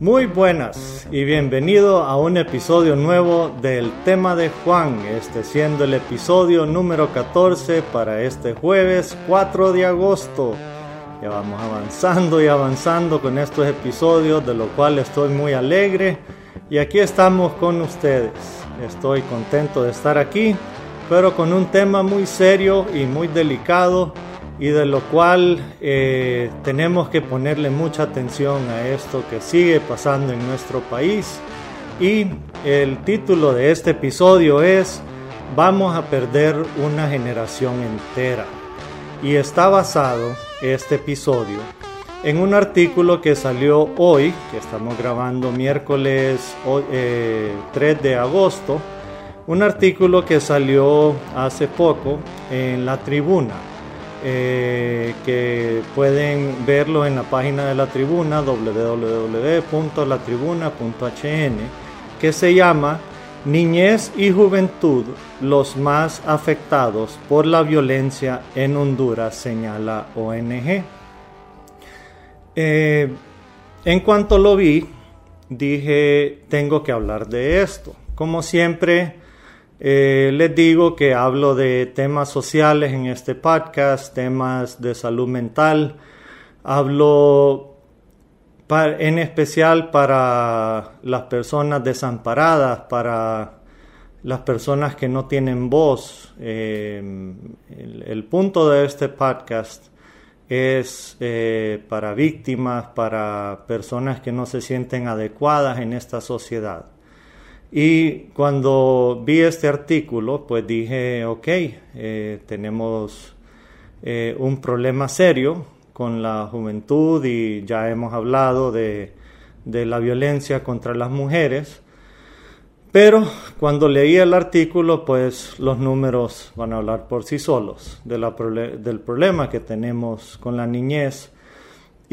Muy buenas y bienvenido a un episodio nuevo del tema de Juan, este siendo el episodio número 14 para este jueves 4 de agosto. Ya vamos avanzando y avanzando con estos episodios, de lo cual estoy muy alegre. Y aquí estamos con ustedes. Estoy contento de estar aquí, pero con un tema muy serio y muy delicado y de lo cual eh, tenemos que ponerle mucha atención a esto que sigue pasando en nuestro país. Y el título de este episodio es Vamos a perder una generación entera. Y está basado este episodio en un artículo que salió hoy, que estamos grabando miércoles 3 eh, de agosto, un artículo que salió hace poco en la tribuna eh, que pueden verlo en la página de la tribuna www.latribuna.hn que se llama Niñez y Juventud los más afectados por la violencia en Honduras, señala ONG. Eh, en cuanto lo vi, dije, tengo que hablar de esto. Como siempre, eh, les digo que hablo de temas sociales en este podcast, temas de salud mental. Hablo en especial para las personas desamparadas, para las personas que no tienen voz. Eh, el, punto de este podcast es eh, para víctimas, para personas que no se sienten adecuadas en esta sociedad. Y cuando vi este artículo, pues dije, ok, eh, tenemos eh, un problema serio con la juventud y ya hemos hablado de, la violencia contra las mujeres. Pero cuando leí el artículo, pues los números van a hablar por sí solos del problema que tenemos con la niñez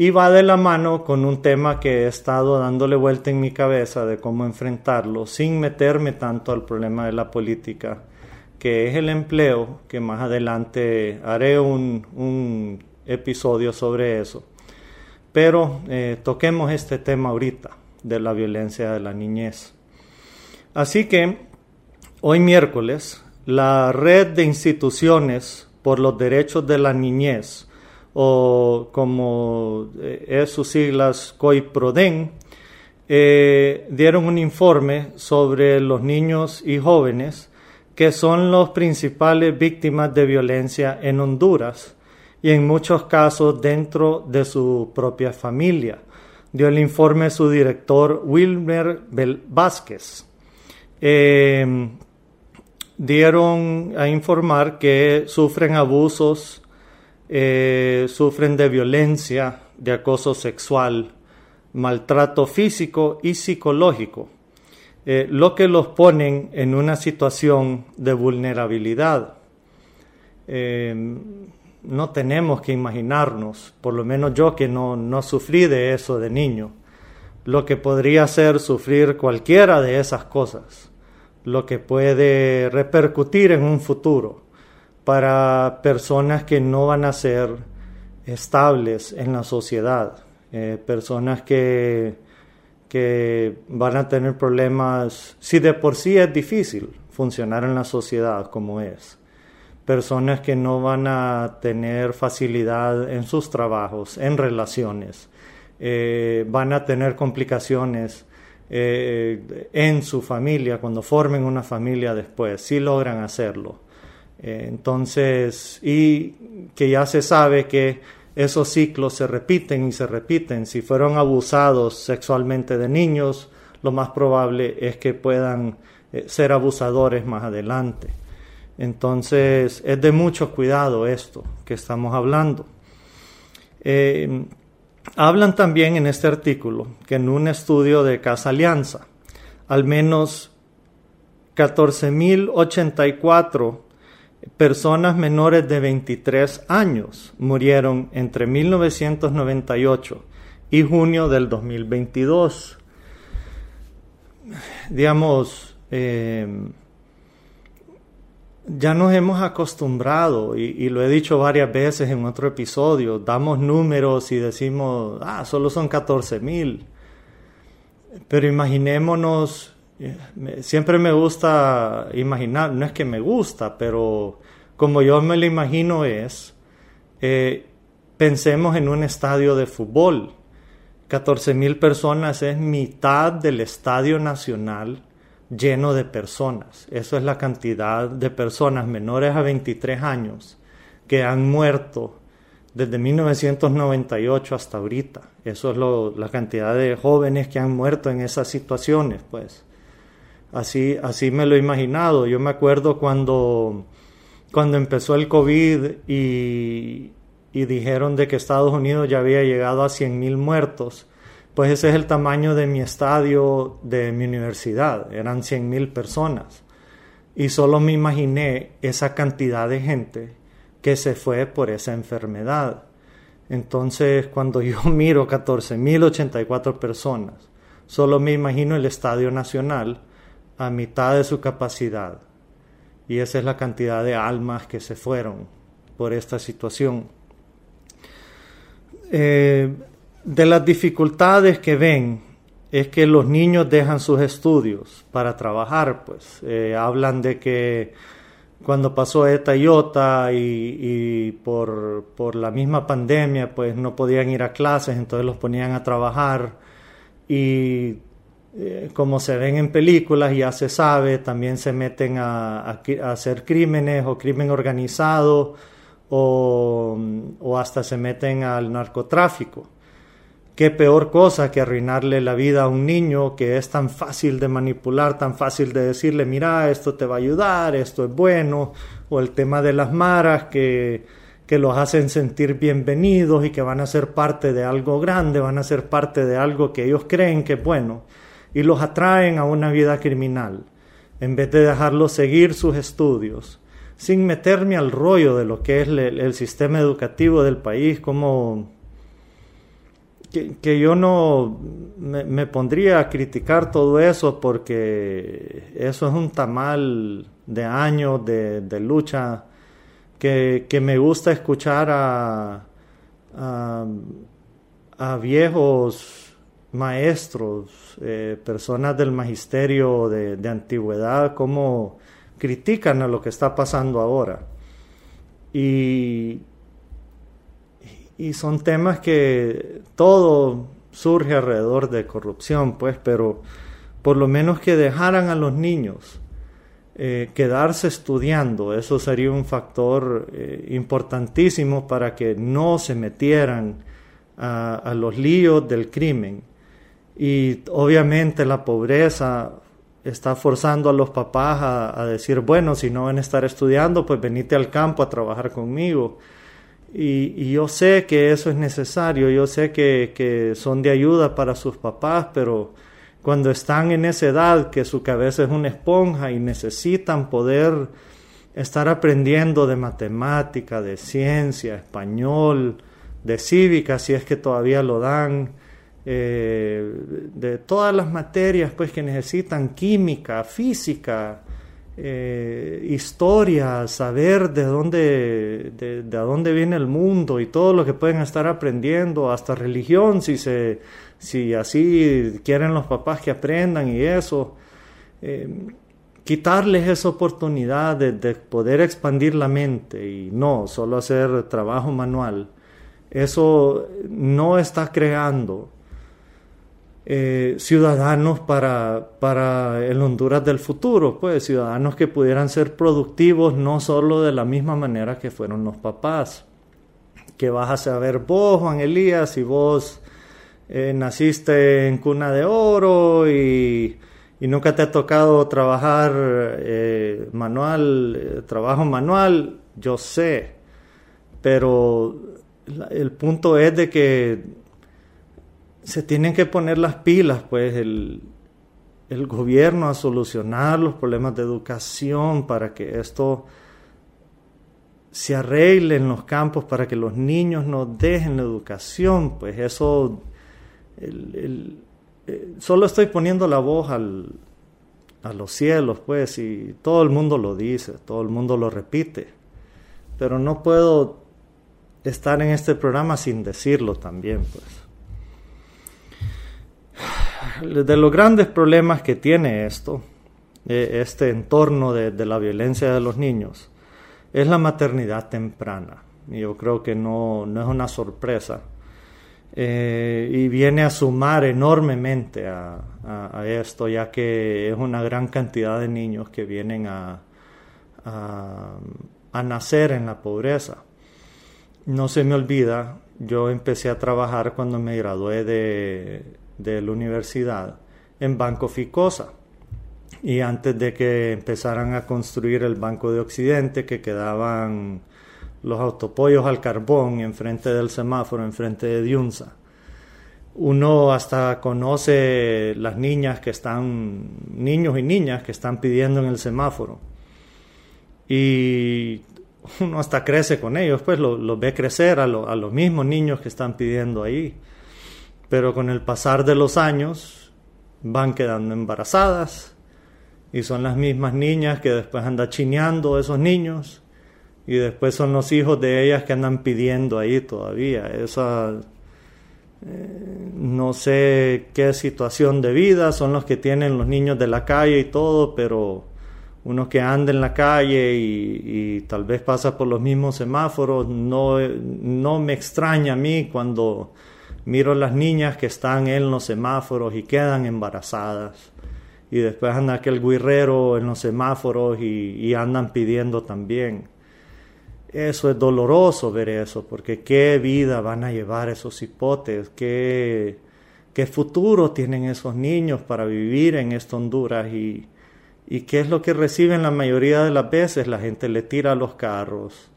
y va de la mano con un tema que he estado dándole vuelta en mi cabeza de cómo enfrentarlo sin meterme tanto al problema de la política, que es el empleo, que más adelante haré un, episodio sobre eso. Pero eh, toquemos este tema ahorita de la violencia de la niñez. Así que hoy miércoles, la red de instituciones por los derechos de la niñez, o como eh, es sus siglas COIPRODEN, eh, dieron un informe sobre los niños y jóvenes que son los principales víctimas de violencia en Honduras y en muchos casos dentro de su propia familia. Dio el informe su director Wilmer Vázquez. Eh, dieron a informar que sufren abusos eh, sufren de violencia, de acoso sexual, maltrato físico y psicológico, eh, lo que los ponen en una situación de vulnerabilidad. Eh, no tenemos que imaginarnos, por lo menos yo que no, no sufrí de eso de niño, lo que podría ser sufrir cualquiera de esas cosas, lo que puede repercutir en un futuro para personas que no van a ser estables en la sociedad, eh, personas que, que van a tener problemas, si de por sí es difícil funcionar en la sociedad como es, personas que no van a tener facilidad en sus trabajos, en relaciones, eh, van a tener complicaciones eh, en su familia cuando formen una familia después, si logran hacerlo. Entonces, y que ya se sabe que esos ciclos se repiten y se repiten. Si fueron abusados sexualmente de niños, lo más probable es que puedan eh, ser abusadores más adelante. Entonces, es de mucho cuidado esto que estamos hablando. Eh, hablan también en este artículo que en un estudio de Casa Alianza, al menos 14.084 personas menores de 23 años murieron entre 1998 y junio del 2022. Digamos, em, ya nos hemos acostumbrado, y, lo he dicho varias veces en otro episodio, damos números y decimos, ah, solo son 14 mil. pero imaginémonos, siempre me gusta imaginar, no es que me gusta, pero como yo me lo imagino es, eh, pensemos en un estadio de fútbol. 14 mil personas es mitad del estadio nacional lleno de personas. Eso es la cantidad de personas menores a 23 años que han muerto desde 1998 hasta ahorita. Eso es la cantidad de jóvenes que han muerto en esas situaciones, pues. Así, así me lo he imaginado. Yo me acuerdo cuando, cuando empezó el COVID y, dijeron de que Estados Unidos ya había llegado a 100.000 muertos. Pues ese es el tamaño de mi estadio de mi universidad, eran 100.000 personas. Y solo me imaginé esa cantidad de gente que se fue por esa enfermedad. Entonces, cuando yo miro 14.084 personas, solo me imagino el Estadio Nacional a mitad de su capacidad. Y esa es la cantidad de almas que se fueron por esta situación. Eh, de las dificultades que ven es que los niños dejan sus estudios para trabajar, pues eh, hablan de que cuando pasó ETA y OTA y, por, por, la misma pandemia, pues no podían ir a clases, entonces los ponían a trabajar y eh, como se ven en películas, ya se sabe, también se meten a, a, hacer crímenes o crimen organizado o, o hasta se meten al narcotráfico. Qué peor cosa que arruinarle la vida a un niño que es tan fácil de manipular, tan fácil de decirle, mira, esto te va a ayudar, esto es bueno, o el tema de las maras que, que los hacen sentir bienvenidos y que van a ser parte de algo grande, van a ser parte de algo que ellos creen que es bueno, y los atraen a una vida criminal, en vez de dejarlos seguir sus estudios, sin meterme al rollo de lo que es el, sistema educativo del país, como que, yo no me, pondría a criticar todo eso porque eso es un tamal de años de, lucha que, me gusta escuchar a, a, viejos maestros, eh, personas del magisterio de, de antigüedad, cómo critican a lo que está pasando ahora. Y y son temas que todo surge alrededor de corrupción, pues, pero por lo menos que dejaran a los niños eh, quedarse estudiando, eso sería un factor eh, importantísimo para que no se metieran a, los líos del crimen. Y obviamente la pobreza está forzando a los papás a, decir, bueno, si no van a estar estudiando, pues venite al campo a trabajar conmigo y, yo sé que eso es necesario, yo sé que, son de ayuda para sus papás, pero cuando están en esa edad que su cabeza es una esponja y necesitan poder estar aprendiendo de matemática, de ciencia, español, de cívica, si es que todavía lo dan, eh, de todas las materias pues que necesitan, química, física, eh, historia, saber de dónde, de, dónde viene el mundo y todo lo que pueden estar aprendiendo, hasta religión, si, se, si así quieren los papás que aprendan y eso. Eh, quitarles esa oportunidad de, de, poder expandir la mente y no solo hacer trabajo manual, eso no está creando eh, ciudadanos para, para el Honduras del futuro, pues ciudadanos que pudieran ser productivos no solo de la misma manera que fueron los papás. Que vas a saber vos, Juan Elías, si vos eh, naciste en cuna de oro y, nunca te ha tocado trabajar eh, manual, trabajo manual, yo sé, pero el punto es de que se tienen que poner las pilas, pues, el, el gobierno a solucionar los problemas de educación para que esto se arregle en los campos, para que los niños no dejen la educación, pues eso, el, eh, solo estoy poniendo la voz al, a los cielos, pues, y todo el mundo lo dice, todo el mundo lo repite, pero no puedo estar en este programa sin decirlo también, pues. De los grandes problemas que tiene esto, eh, este entorno de, la violencia de los niños, es la maternidad temprana. Yo creo que no, es una sorpresa. Eh, y viene a sumar enormemente a, esto, ya que es una gran cantidad de niños que vienen a, a nacer en la pobreza. No se me olvida, yo empecé a trabajar cuando me gradué de, de la universidad en Banco Ficosa. Y antes de que empezaran a construir el Banco de Occidente, que quedaban los autopollos al carbón enfrente del semáforo, enfrente de Diunza. Uno hasta conoce las niñas que están, niños y niñas que están pidiendo en el semáforo. Y uno hasta crece con ellos, pues los ve crecer a, a los mismos niños que están pidiendo ahí pero con el pasar de los años van quedando embarazadas y son las mismas niñas que después andan chineando esos niños y después son los hijos de ellas que andan pidiendo ahí todavía. Esa eh, no sé qué situación de vida son los que tienen los niños de la calle y todo, pero uno que anda en la calle y, y, tal vez pasa por los mismos semáforos, no, no me extraña a mí cuando Miro las niñas que están en los semáforos y quedan embarazadas. Y después anda aquel guirrero en los semáforos y, andan pidiendo también. Eso es doloroso ver eso, porque qué vida van a llevar esos hipotes, qué, qué futuro tienen esos niños para vivir en esta Honduras y, y qué es lo que reciben la mayoría de las veces. La gente le tira los carros,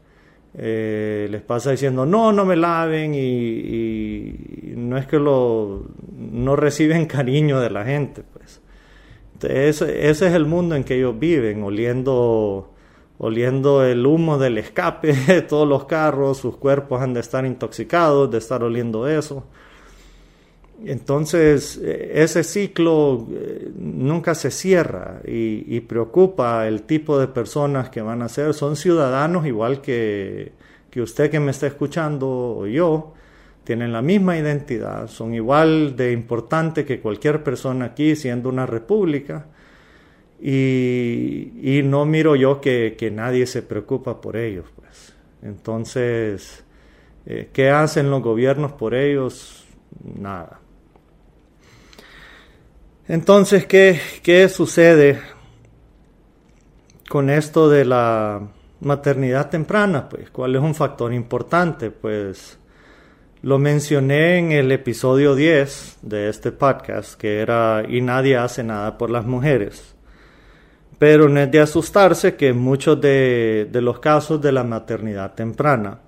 eh, les pasa diciendo no, no me laven y, no es que lo, no reciben cariño de la gente, pues. ese, es el mundo en que ellos viven, oliendo, oliendo el humo del escape de todos los carros, sus cuerpos han de estar intoxicados, de estar oliendo eso. Entonces, eh, ese ciclo eh, nunca se cierra y, preocupa el tipo de personas que van a ser. Son ciudadanos igual que, que usted que me está escuchando o yo, tienen la misma identidad, son igual de importante que cualquier persona aquí, siendo una república. Y, no miro yo que, nadie se preocupa por ellos. Pues. Entonces, eh, ¿qué hacen los gobiernos por ellos? Nada. Entonces, ¿qué, ¿qué sucede con esto de la maternidad temprana? Pues, ¿cuál es un factor importante? Pues, lo mencioné en el episodio 10 de este podcast, que era Y nadie hace nada por las mujeres. Pero no es de asustarse que muchos de, de los casos de la maternidad temprana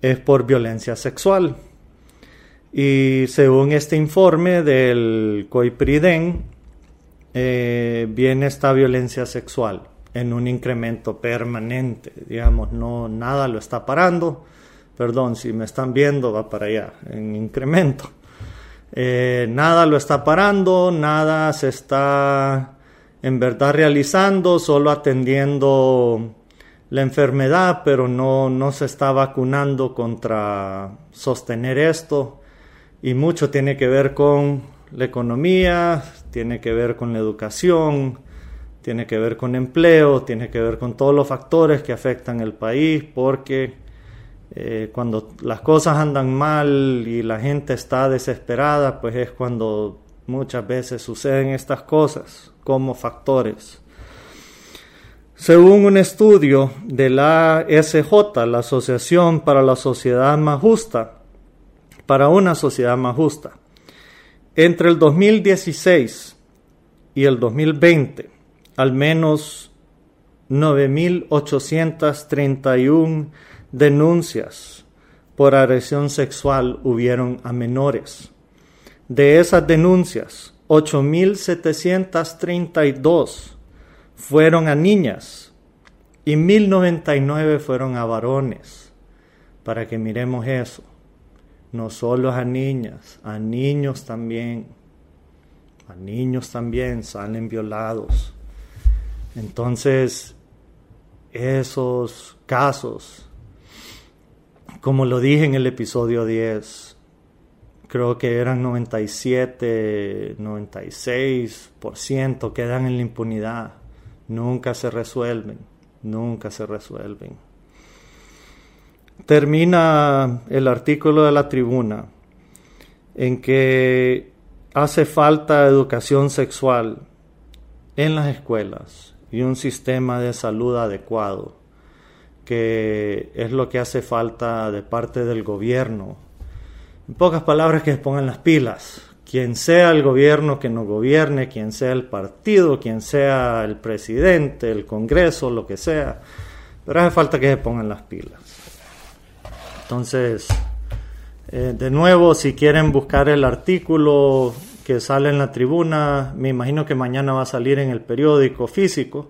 es por violencia sexual. Y según este informe del COIPRIDEN, eh, viene esta violencia sexual en un incremento permanente, digamos, no nada lo está parando, perdón, si me están viendo va para allá, en incremento. Eh, nada lo está parando, nada se está en verdad realizando, solo atendiendo la enfermedad, pero no, no se está vacunando contra sostener esto y mucho tiene que ver con la economía, tiene que ver con la educación, tiene que ver con empleo, tiene que ver con todos los factores que afectan el país, porque eh, cuando las cosas andan mal y la gente está desesperada, pues es cuando muchas veces suceden estas cosas como factores. Según un estudio de la SJ, la Asociación para la Sociedad Más Justa, para una sociedad más justa. Entre el 2016 y el 2020, al menos 9.831 denuncias por agresión sexual hubieron a menores. De esas denuncias, 8.732 fueron a niñas y 1.099 fueron a varones. Para que miremos eso no solo a niñas, a niños también. A niños también salen violados. Entonces, esos casos, como lo dije en el episodio 10, creo que eran 97, 96% quedan en la impunidad. Nunca se resuelven, nunca se resuelven. Termina el artículo de la tribuna en que hace falta educación sexual en las escuelas y un sistema de salud adecuado, que es lo que hace falta de parte del gobierno. En pocas palabras, que se pongan las pilas. Quien sea el gobierno que nos gobierne, quien sea el partido, quien sea el presidente, el Congreso, lo que sea, pero hace falta que se pongan las pilas. Entonces, eh, de nuevo, si quieren buscar el artículo que sale en la tribuna, me imagino que mañana va a salir en el periódico físico,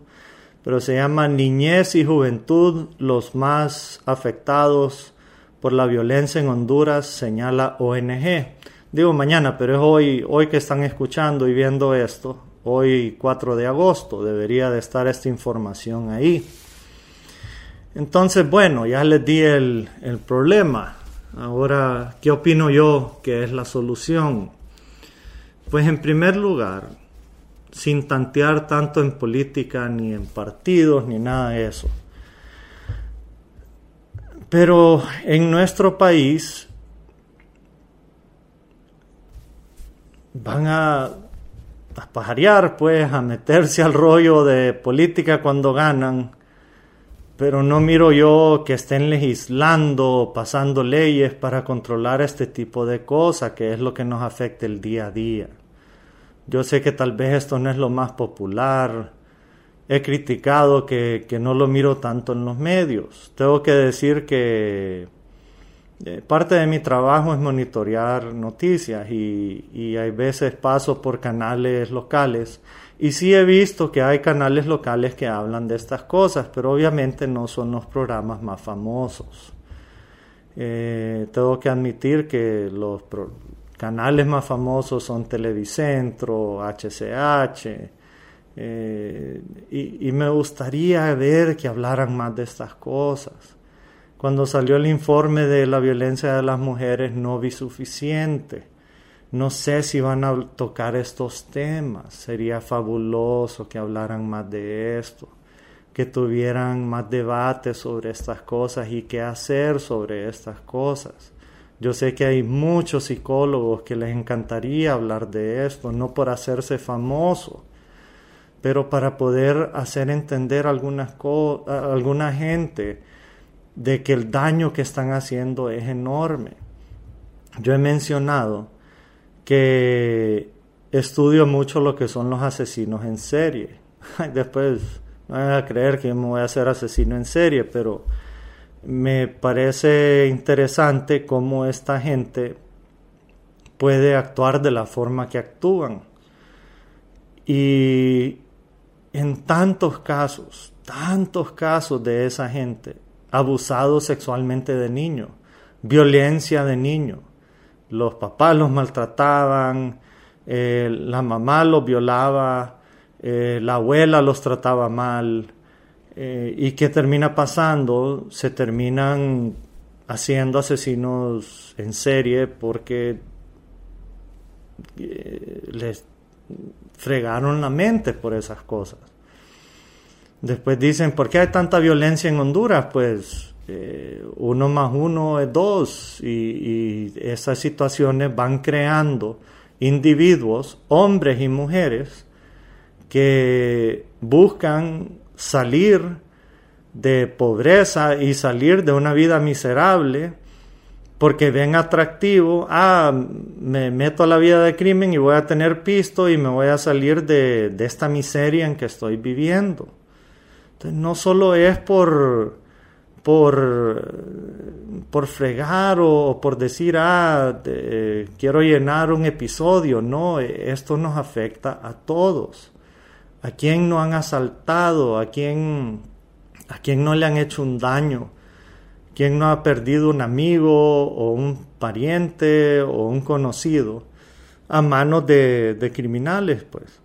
pero se llama Niñez y Juventud, los más afectados por la violencia en Honduras, señala ONG. Digo mañana, pero es hoy, hoy que están escuchando y viendo esto, hoy 4 de agosto, debería de estar esta información ahí. Entonces, bueno, ya les di el, el problema. Ahora, ¿qué opino yo que es la solución? Pues en primer lugar, sin tantear tanto en política, ni en partidos, ni nada de eso. Pero en nuestro país van a, a pajarear, pues, a meterse al rollo de política cuando ganan pero no miro yo que estén legislando, pasando leyes para controlar este tipo de cosas, que es lo que nos afecta el día a día. Yo sé que tal vez esto no es lo más popular. He criticado que, no lo miro tanto en los medios. Tengo que decir que parte de mi trabajo es monitorear noticias y, y hay veces paso por canales locales y sí he visto que hay canales locales que hablan de estas cosas, pero obviamente no son los programas más famosos. Eh, tengo que admitir que los canales más famosos son Televicentro, HCH, eh, y, y, me gustaría ver que hablaran más de estas cosas. Cuando salió el informe de la violencia de las mujeres no vi suficiente. No sé si van a tocar estos temas. Sería fabuloso que hablaran más de esto, que tuvieran más debate sobre estas cosas y qué hacer sobre estas cosas. Yo sé que hay muchos psicólogos que les encantaría hablar de esto, no por hacerse famoso, pero para poder hacer entender a alguna gente de que el daño que están haciendo es enorme. Yo he mencionado que estudio mucho lo que son los asesinos en serie. Después no van a creer que me voy a hacer asesino en serie, pero me parece interesante cómo esta gente puede actuar de la forma que actúan. Y en tantos casos, tantos casos de esa gente, abusado sexualmente de niños, violencia de niños, los papás los maltrataban, eh, la mamá los violaba, eh, la abuela los trataba mal. Eh, ¿Y qué termina pasando? Se terminan haciendo asesinos en serie porque les fregaron la mente por esas cosas. Después dicen, ¿por qué hay tanta violencia en Honduras? Pues eh, uno más uno es dos y, esas situaciones van creando individuos, hombres y mujeres, que buscan salir de pobreza y salir de una vida miserable porque ven atractivo, ah, me meto a la vida de crimen y voy a tener pisto y me voy a salir de, de esta miseria en que estoy viviendo. Entonces no solo es por, por, por fregar o, por decir, ah, quiero llenar un episodio. No, esto nos afecta a todos. A quien no han asaltado, a quien, a quien no le han hecho un daño, quien no ha perdido un amigo o un pariente o un conocido a manos de criminales, pues.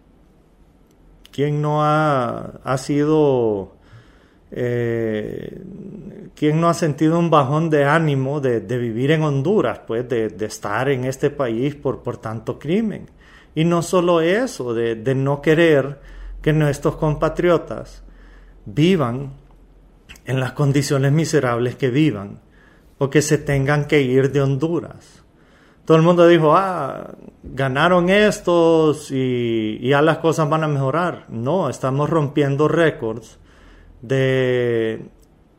Quien no ha, ha sido Eh, ¿Quién no ha sentido un bajón de ánimo de, vivir en Honduras, pues, de, estar en este país por, por tanto crimen? Y no solo eso, de, de no querer que nuestros compatriotas vivan en las condiciones miserables que vivan o que se tengan que ir de Honduras. Todo el mundo dijo, ah, ganaron estos y, ya las cosas van a mejorar. No, estamos rompiendo récords de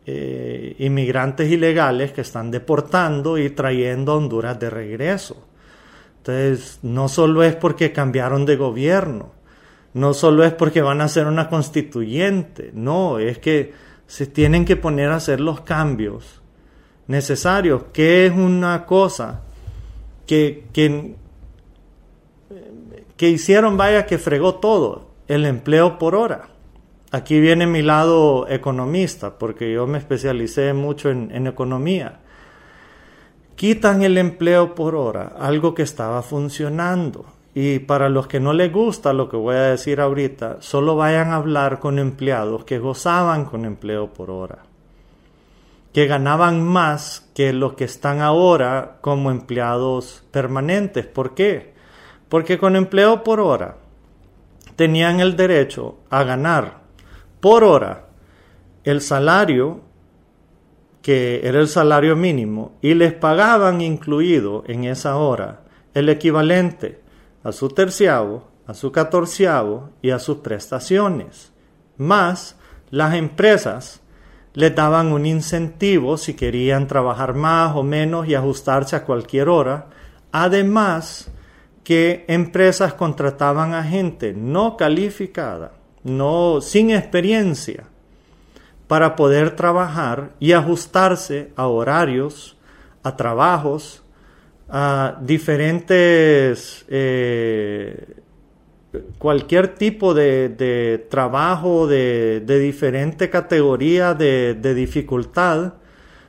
eh, inmigrantes ilegales que están deportando y trayendo a Honduras de regreso. Entonces, no solo es porque cambiaron de gobierno, no solo es porque van a ser una constituyente, no, es que se tienen que poner a hacer los cambios necesarios, que es una cosa que, que, hicieron, vaya, que fregó todo, el empleo por hora. Aquí viene mi lado economista, porque yo me especialicé mucho en, en economía. Quitan el empleo por hora, algo que estaba funcionando y para los que no les gusta lo que voy a decir ahorita, solo vayan a hablar con empleados que gozaban con empleo por hora, que ganaban más que los que están ahora como empleados permanentes. ¿Por qué? Porque con empleo por hora tenían el derecho a ganar por hora el salario que era el salario mínimo y les pagaban incluido en esa hora el equivalente a su terciavo, a su catorceavo y a sus prestaciones. Más, las empresas les daban un incentivo si querían trabajar más o menos y ajustarse a cualquier hora. Además, que empresas contrataban a gente no calificada, no sin experiencia, para poder trabajar y ajustarse a horarios, a trabajos a diferentes, eh, cualquier tipo de, trabajo de, diferente categoría de, de dificultad,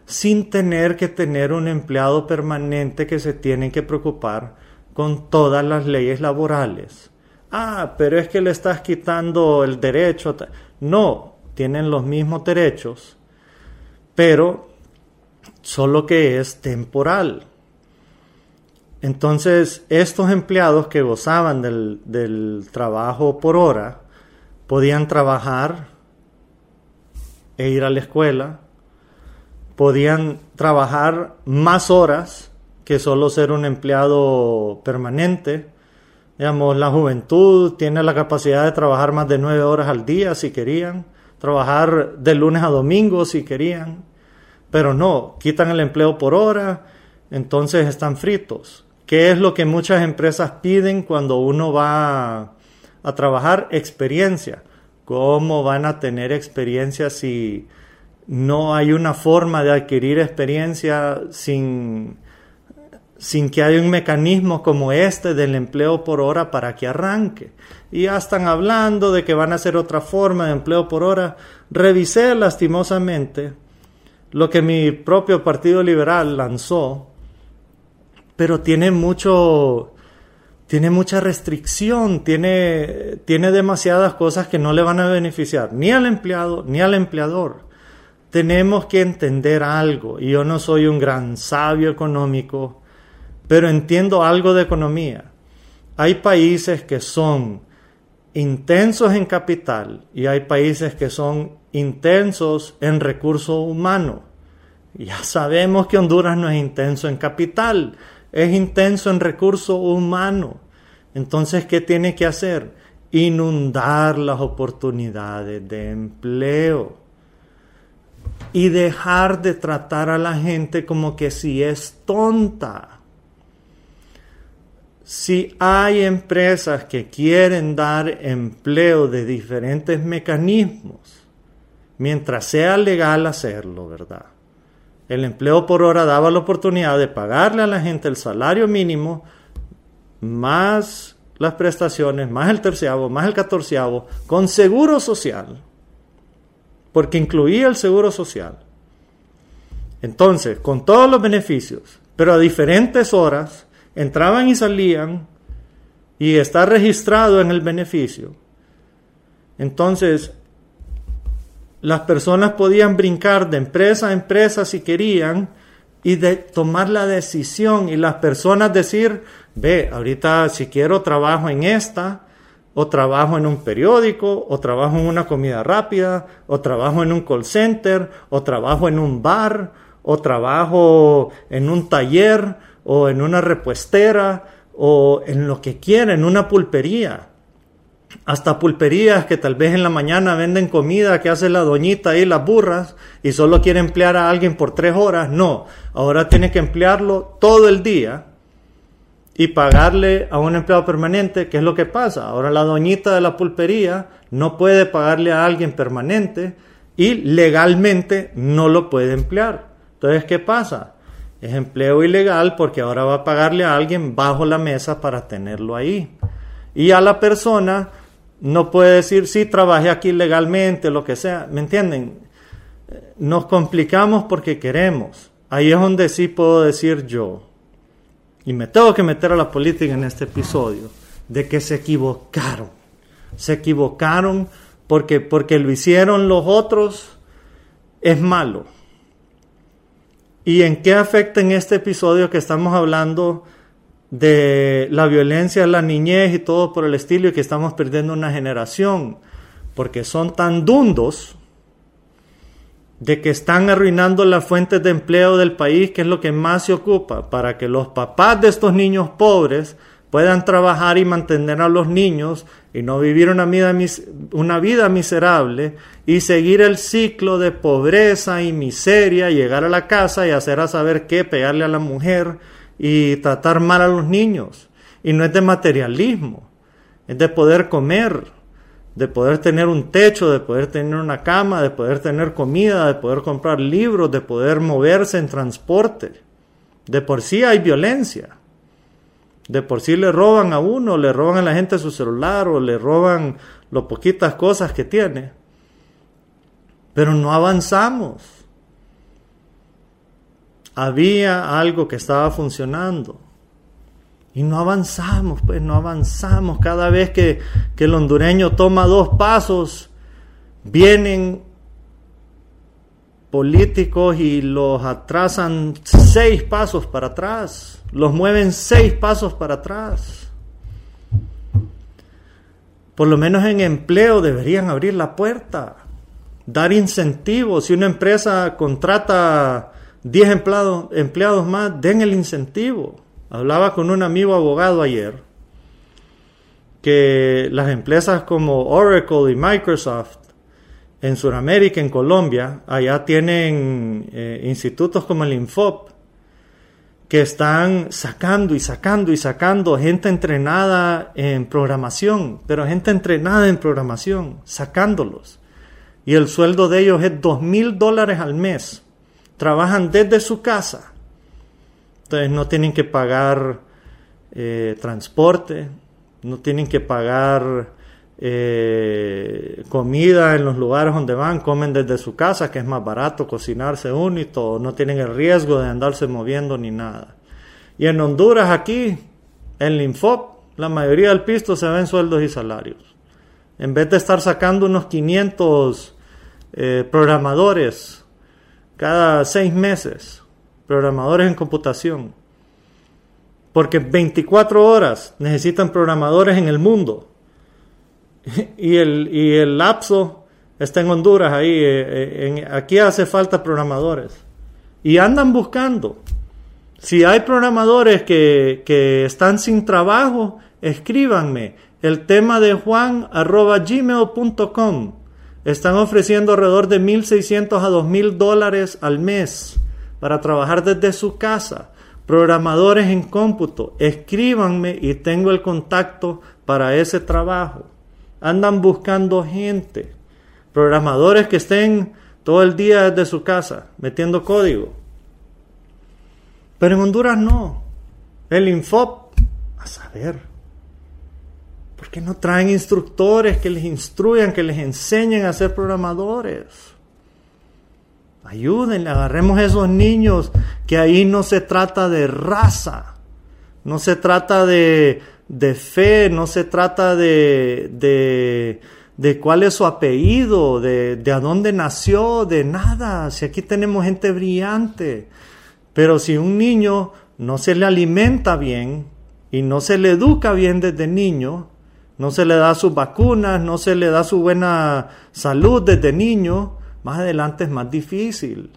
sin tener que tener un empleado permanente que se tiene que preocupar con todas las leyes laborales. Ah, pero es que le estás quitando el derecho. No, tienen los mismos derechos, pero solo que es temporal. Entonces, estos empleados que gozaban del, trabajo por hora podían trabajar e ir a la escuela, podían trabajar más horas que solo ser un empleado permanente. Digamos, la juventud tiene la capacidad de trabajar más de nueve horas al día si querían, trabajar de lunes a domingo si querían, pero no, quitan el empleo por hora, entonces están fritos. ¿Qué es lo que muchas empresas piden cuando uno va a, trabajar? Experiencia. ¿Cómo van a tener experiencia si no hay una forma de adquirir experiencia sin, sin que haya un mecanismo como este del empleo por hora para que arranque? Y ya están hablando de que van a hacer otra forma de empleo por hora. Revisé lastimosamente lo que mi propio Partido Liberal lanzó pero tiene mucho, tiene mucha restricción, tiene, tiene demasiadas cosas que no le van a beneficiar ni al empleado ni al empleador. Tenemos que entender algo, y yo no soy un gran sabio económico, pero entiendo algo de economía. Hay países que son intensos en capital y hay países que son intensos en recursos humanos. Ya sabemos que Honduras no es intenso en capital, es intenso en recurso humano. Entonces, ¿qué tiene que hacer? Inundar las oportunidades de empleo y dejar de tratar a la gente como que si es tonta. Si hay empresas que quieren dar empleo de diferentes mecanismos, mientras sea legal hacerlo, ¿verdad? El empleo por hora daba la oportunidad de pagarle a la gente el salario mínimo más las prestaciones, más el terciavo, más el catorceavo, con seguro social, porque incluía el seguro social. Entonces, con todos los beneficios, pero a diferentes horas, entraban y salían y está registrado en el beneficio. Entonces, las personas podían brincar de empresa a empresa si querían y de tomar la decisión y las personas decir, ve, ahorita si quiero trabajo en esta, o trabajo en un periódico, o trabajo en una comida rápida, o trabajo en un call center, o trabajo en un bar, o trabajo en un taller, o en una repuestera, o en lo que quiera, en una pulpería. Hasta pulperías que tal vez en la mañana venden comida que hace la doñita y las burras y solo quiere emplear a alguien por tres horas. No, ahora tiene que emplearlo todo el día y pagarle a un empleado permanente, ¿qué es lo que pasa? Ahora la doñita de la pulpería no puede pagarle a alguien permanente y legalmente no lo puede emplear. Entonces, ¿qué pasa? Es empleo ilegal porque ahora va a pagarle a alguien bajo la mesa para tenerlo ahí. Y a la persona no puede decir, sí, trabajé aquí legalmente, lo que sea. ¿Me entienden? Nos complicamos porque queremos. Ahí es donde sí puedo decir yo, y me tengo que meter a la política en este episodio, de que se equivocaron. Se equivocaron porque, porque lo hicieron los otros, es malo. ¿Y en qué afecta en este episodio que estamos hablando de la violencia en la niñez y todo por el estilo y que estamos perdiendo una generación? Porque son tan dundos de que están arruinando las fuentes de empleo del país, que es lo que más se ocupa, para que los papás de estos niños pobres puedan trabajar y mantener a los niños y no vivir una vida, una vida miserable y seguir el ciclo de pobreza y miseria, llegar a la casa y hacer a saber qué, pegarle a la mujer y tratar mal a los niños. Y no es de materialismo, es de poder comer, de poder tener un techo, de poder tener una cama, de poder tener comida, de poder comprar libros, de poder moverse en transporte. De por sí hay violencia. De por sí le roban a uno, le roban a la gente su celular o le roban lo poquitas cosas que tiene. Pero no avanzamos. Había algo que estaba funcionando y no avanzamos, pues no avanzamos. Cada vez que, el hondureño toma dos pasos, vienen políticos y los atrasan seis pasos para atrás, los mueven seis pasos para atrás. Por lo menos en empleo deberían abrir la puerta, dar incentivos. Si una empresa contrata 10 empleados, empleados más, den el incentivo. Hablaba con un amigo abogado ayer que las empresas como Oracle y Microsoft en Sudamérica, en Colombia, allá tienen eh, institutos como el Infop que están sacando y sacando y sacando gente entrenada en programación, pero gente entrenada en programación, sacándolos. Y el sueldo de ellos es dos mil dólares al mes. Trabajan desde su casa entonces no tienen que pagar eh, transporte, no tienen que pagar eh, comida en los lugares donde van, comen desde su casa, que es más barato cocinarse uno y todo, no tienen el riesgo de andarse moviendo ni nada. Y en Honduras aquí, en el Infop, la mayoría del pisto se ven sueldos y salarios. En vez de estar sacando unos 500 eh, programadores cada seis meses, programadores en computación. Porque 24 horas necesitan programadores en el mundo. Y el, y el lapso está en Honduras, ahí. Eh, eh, aquí hace falta programadores. Y andan buscando. Si hay programadores que, que están sin trabajo, escríbanme. El tema de juan arroba gmail.com. Están ofreciendo alrededor de 1.600 a 2.000 dólares al mes para trabajar desde su casa. Programadores en cómputo, escríbanme y tengo el contacto para ese trabajo. Andan buscando gente. Programadores que estén todo el día desde su casa metiendo código. Pero en Honduras no. El Infop, a saber. ¿Por qué no traen instructores que les instruyan, que les enseñen a ser programadores? Ayúdenle, agarremos a esos niños, que ahí no se trata de raza, no se trata de, de fe, no se trata de, de, de cuál es su apellido, de, de a dónde nació, de nada. Si aquí tenemos gente brillante. Pero si un niño no se le alimenta bien y no se le educa bien desde niño, no se le da sus vacunas, no se le da su buena salud desde niño, más adelante es más difícil.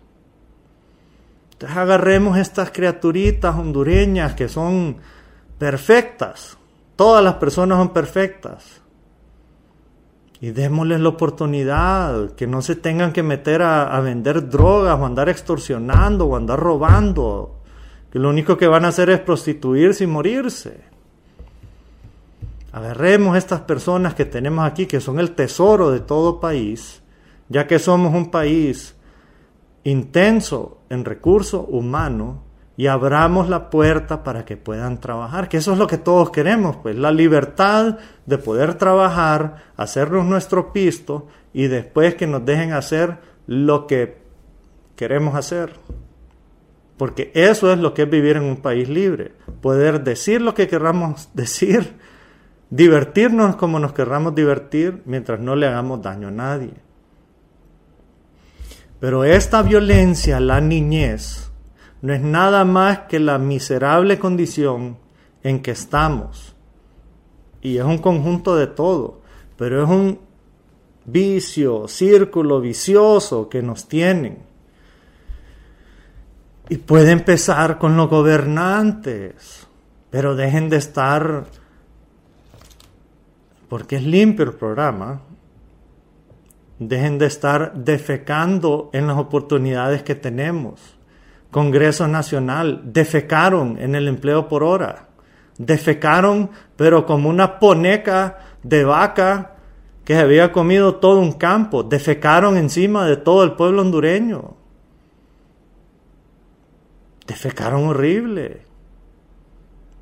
Entonces agarremos estas criaturitas hondureñas que son perfectas. Todas las personas son perfectas. Y démosles la oportunidad, que no se tengan que meter a, a, vender drogas o andar extorsionando o andar robando, que lo único que van a hacer es prostituirse y morirse. Agarremos estas personas que tenemos aquí, que son el tesoro de todo país, ya que somos un país intenso en recurso humano, y abramos la puerta para que puedan trabajar, que eso es lo que todos queremos, pues la libertad de poder trabajar, hacernos nuestro pisto y después que nos dejen hacer lo que queremos hacer. Porque eso es lo que es vivir en un país libre, poder decir lo que queramos decir, divertirnos como nos querramos divertir mientras no le hagamos daño a nadie. Pero esta violencia, la niñez, no es nada más que la miserable condición en que estamos. Y es un conjunto de todo, pero es un vicio, círculo vicioso que nos tienen. Y puede empezar con los gobernantes, pero dejen de estar, porque es limpio el programa, dejen de estar defecando en las oportunidades que tenemos. Congreso Nacional, defecaron en el empleo por hora. Defecaron, pero como una poneca de vaca que se había comido todo un campo. Defecaron encima de todo el pueblo hondureño. Defecaron horrible.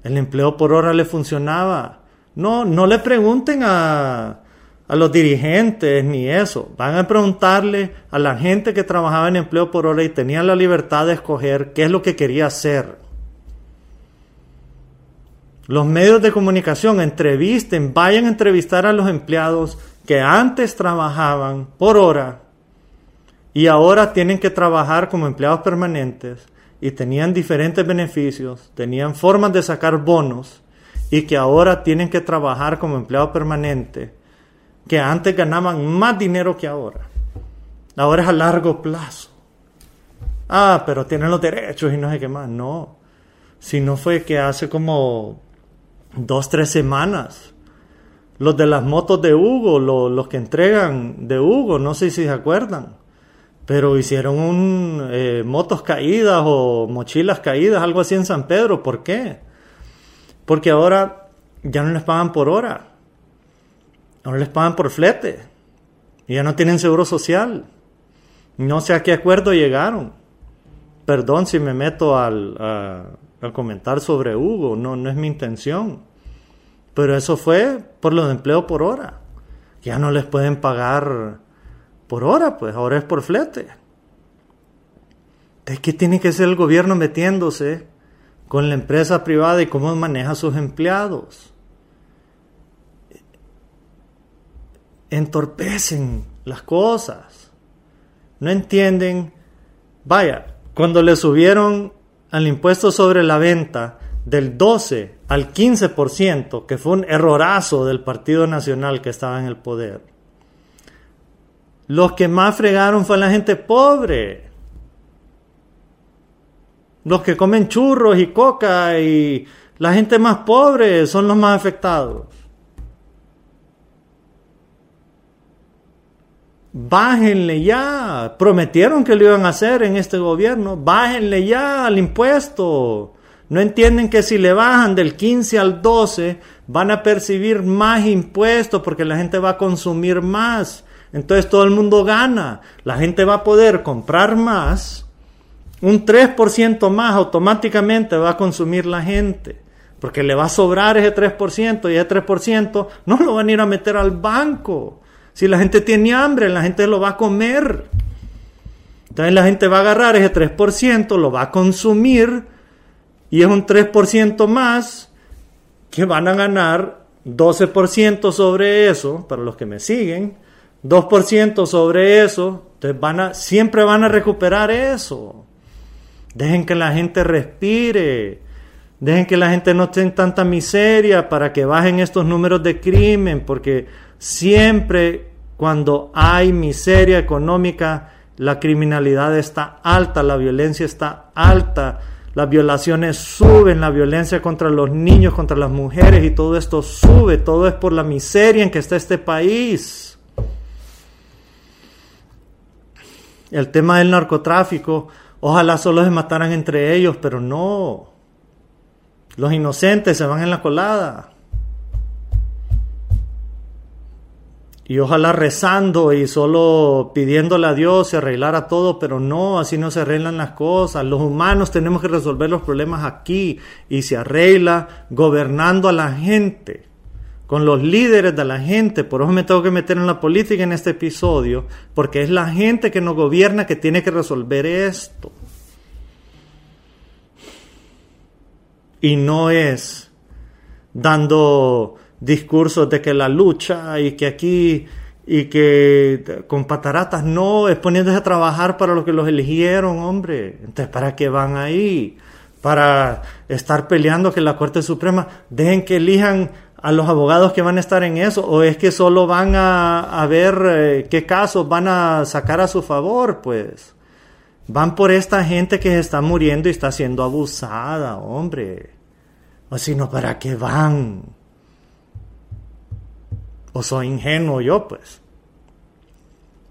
El empleo por hora le funcionaba. No, no le pregunten a, a los dirigentes ni eso. Van a preguntarle a la gente que trabajaba en empleo por hora y tenía la libertad de escoger qué es lo que quería hacer. Los medios de comunicación entrevisten, vayan a entrevistar a los empleados que antes trabajaban por hora y ahora tienen que trabajar como empleados permanentes y tenían diferentes beneficios, tenían formas de sacar bonos y que ahora tienen que trabajar como empleado permanente que antes ganaban más dinero que ahora. Ahora es a largo plazo. Ah, pero tienen los derechos y no sé qué más. No. Si no fue que hace como dos, tres semanas. Los de las motos de Hugo, los, que entregan de Hugo, no sé si se acuerdan. Pero hicieron un eh, motos caídas o mochilas caídas, algo así en San Pedro. ¿Por qué? Porque ahora ya no les pagan por hora Ahora les pagan por flete. Y ya no tienen seguro social. No sé a qué acuerdo llegaron. Perdón si me meto al, a, comentar sobre Hugo, no, no es mi intención. Pero eso fue por los empleos por hora. Ya no les pueden pagar por hora, pues ahora es por flete. ¿De qué tiene que ser el gobierno metiéndose con la empresa privada y cómo maneja sus empleados? entorpecen las cosas. No entienden. Vaya, cuando le subieron al impuesto sobre la venta del 12 al 15%, que fue un errorazo del Partido Nacional que estaba en el poder, los que más fregaron fue la gente pobre. Los que comen churros y coca y la gente más pobre son los más afectados. Bájenle ya. Prometieron que lo iban a hacer en este gobierno. Bájenle ya al impuesto. No entienden que si le bajan del 15 al 12 van a percibir más impuestos porque la gente va a consumir más. Entonces todo el mundo gana. La gente va a poder comprar más. Un 3% más automáticamente va a consumir la gente. Porque le va a sobrar ese 3% y ese 3% no lo van a ir a meter al banco si la gente tiene hambre, la gente lo va a comer. Entonces la gente va a agarrar ese 3%, lo va a consumir y es un 3% más que van a ganar 12% sobre eso, para los que me siguen, 2% sobre eso, entonces van a, siempre van a recuperar eso. Dejen que la gente respire. Dejen que la gente no esté en tanta miseria para que bajen estos números de crimen, porque siempre cuando hay miseria económica, la criminalidad está alta, la violencia está alta, las violaciones suben, la violencia contra los niños, contra las mujeres y todo esto sube, todo es por la miseria en que está este país. El tema del narcotráfico, ojalá solo se mataran entre ellos, pero no. Los inocentes se van en la colada. Y ojalá rezando y solo pidiéndole a Dios se arreglara todo, pero no, así no se arreglan las cosas. Los humanos tenemos que resolver los problemas aquí y se arregla gobernando a la gente, con los líderes de la gente. Por eso me tengo que meter en la política en este episodio, porque es la gente que nos gobierna que tiene que resolver esto. Y no es dando discursos de que la lucha y que aquí y que con pataratas no, es poniéndose a trabajar para lo que los eligieron, hombre. Entonces, ¿para qué van ahí? Para estar peleando que la Corte Suprema, dejen que elijan a los abogados que van a estar en eso, o es que solo van a, ver eh, qué casos van a sacar a su favor, pues. Van por esta gente que se está muriendo y está siendo abusada, hombre. O si no, ¿para qué van? ¿O soy ingenuo yo, pues?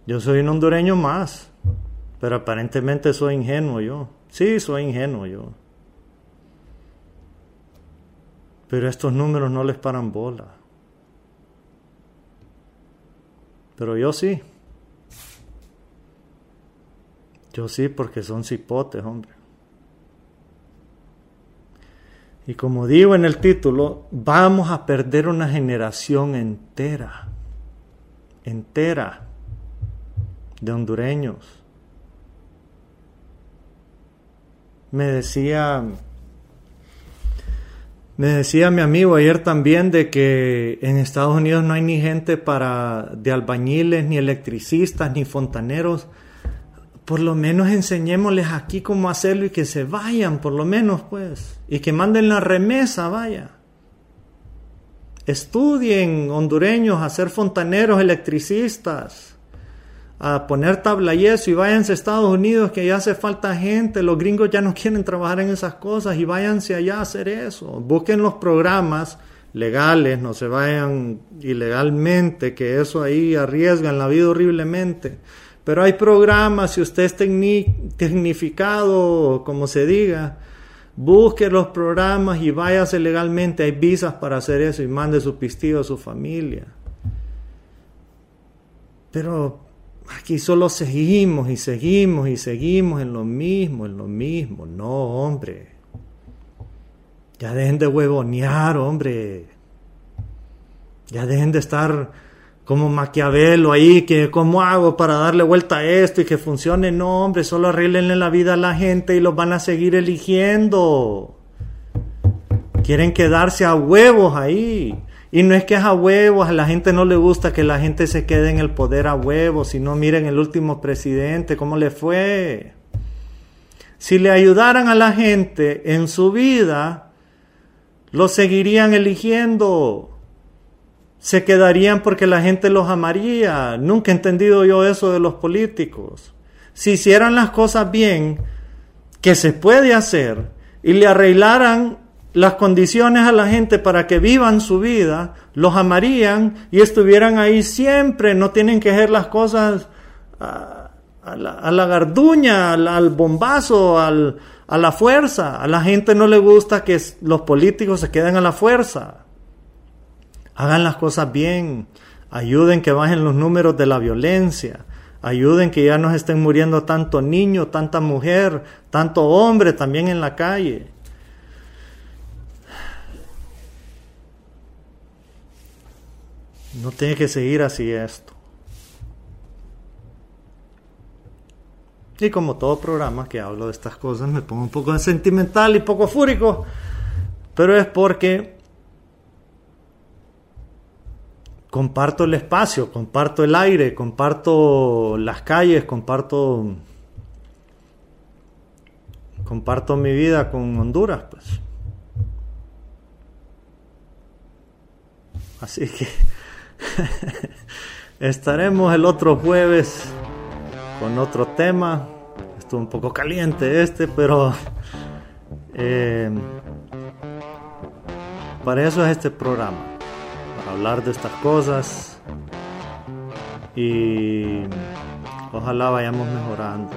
Yo soy un hondureño más, pero aparentemente soy ingenuo yo. Sí, soy ingenuo yo. Pero estos números no les paran bola. Pero yo sí. Yo sí, porque son cipotes, hombre. Y como digo en el título, vamos a perder una generación entera, entera, de hondureños. Me decía, me decía mi amigo ayer también de que en Estados Unidos no hay ni gente para de albañiles, ni electricistas, ni fontaneros. Por lo menos enseñémosles aquí cómo hacerlo y que se vayan, por lo menos, pues, y que manden la remesa, vaya. Estudien hondureños a ser fontaneros, electricistas, a poner tabla y eso, y váyanse a Estados Unidos, que ya hace falta gente, los gringos ya no quieren trabajar en esas cosas, y váyanse allá a hacer eso. Busquen los programas legales, no se vayan ilegalmente, que eso ahí arriesgan la vida horriblemente pero hay programas, si usted es tecnificado, como se diga, busque los programas y váyase legalmente. Hay visas para hacer eso y mande su pistillo a su familia. Pero aquí solo seguimos y seguimos y seguimos en lo mismo, en lo mismo. No, hombre. Ya dejen de huevonear, hombre. Ya dejen de estar como Maquiavelo ahí, que cómo hago para darle vuelta a esto y que funcione. No, hombre, solo arreglenle la vida a la gente y los van a seguir eligiendo. Quieren quedarse a huevos ahí. Y no es que es a huevos, a la gente no le gusta que la gente se quede en el poder a huevos, sino miren el último presidente, cómo le fue. Si le ayudaran a la gente en su vida, lo seguirían eligiendo se quedarían porque la gente los amaría. Nunca he entendido yo eso de los políticos. Si hicieran las cosas bien, que se puede hacer, y le arreglaran las condiciones a la gente para que vivan su vida, los amarían y estuvieran ahí siempre. No tienen que hacer las cosas a, la, garduña, al, bombazo, a la fuerza. A la gente no le gusta que los políticos se queden a la fuerza. Hagan las cosas bien, ayuden que bajen los números de la violencia, ayuden que ya no estén muriendo tanto niño, tanta mujer, tanto hombre también en la calle. No tiene que seguir así esto. Y como todo programa que hablo de estas cosas, me pongo un poco sentimental y poco fúrico, pero es porque comparto el espacio, comparto el aire, comparto las calles, comparto comparto mi vida con Honduras, pues. Así que estaremos el otro jueves con otro tema. Estuvo un poco caliente este, pero eh, para eso es este programa, para hablar de estas cosas y ojalá vayamos mejorando.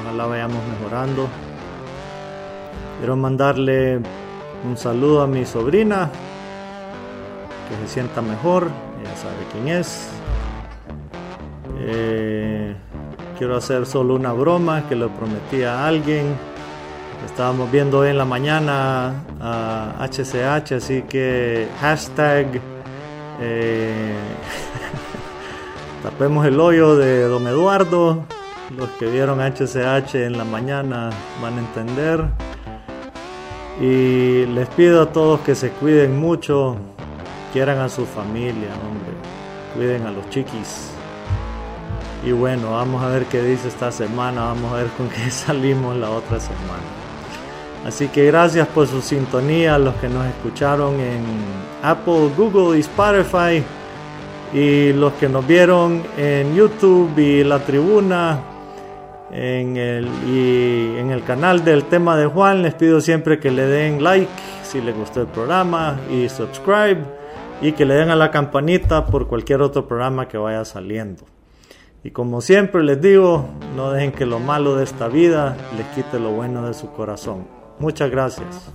Ojalá vayamos mejorando. Quiero mandarle un saludo a mi sobrina, que se sienta mejor, ya sabe quién es. Eh, quiero hacer solo una broma que le prometí a alguien. Estábamos viendo en la mañana a HCH, así que hashtag eh, tapemos el hoyo de don Eduardo. Los que vieron HCH en la mañana van a entender. Y les pido a todos que se cuiden mucho, quieran a su familia, hombre, cuiden a los chiquis. Y bueno, vamos a ver qué dice esta semana, vamos a ver con qué salimos la otra semana. Así que gracias por su sintonía, los que nos escucharon en Apple, Google y Spotify. Y los que nos vieron en YouTube y la tribuna, en el, y en el canal del tema de Juan les pido siempre que le den like si les gustó el programa y subscribe y que le den a la campanita por cualquier otro programa que vaya saliendo. Y como siempre les digo, no dejen que lo malo de esta vida les quite lo bueno de su corazón. Muchas gracias.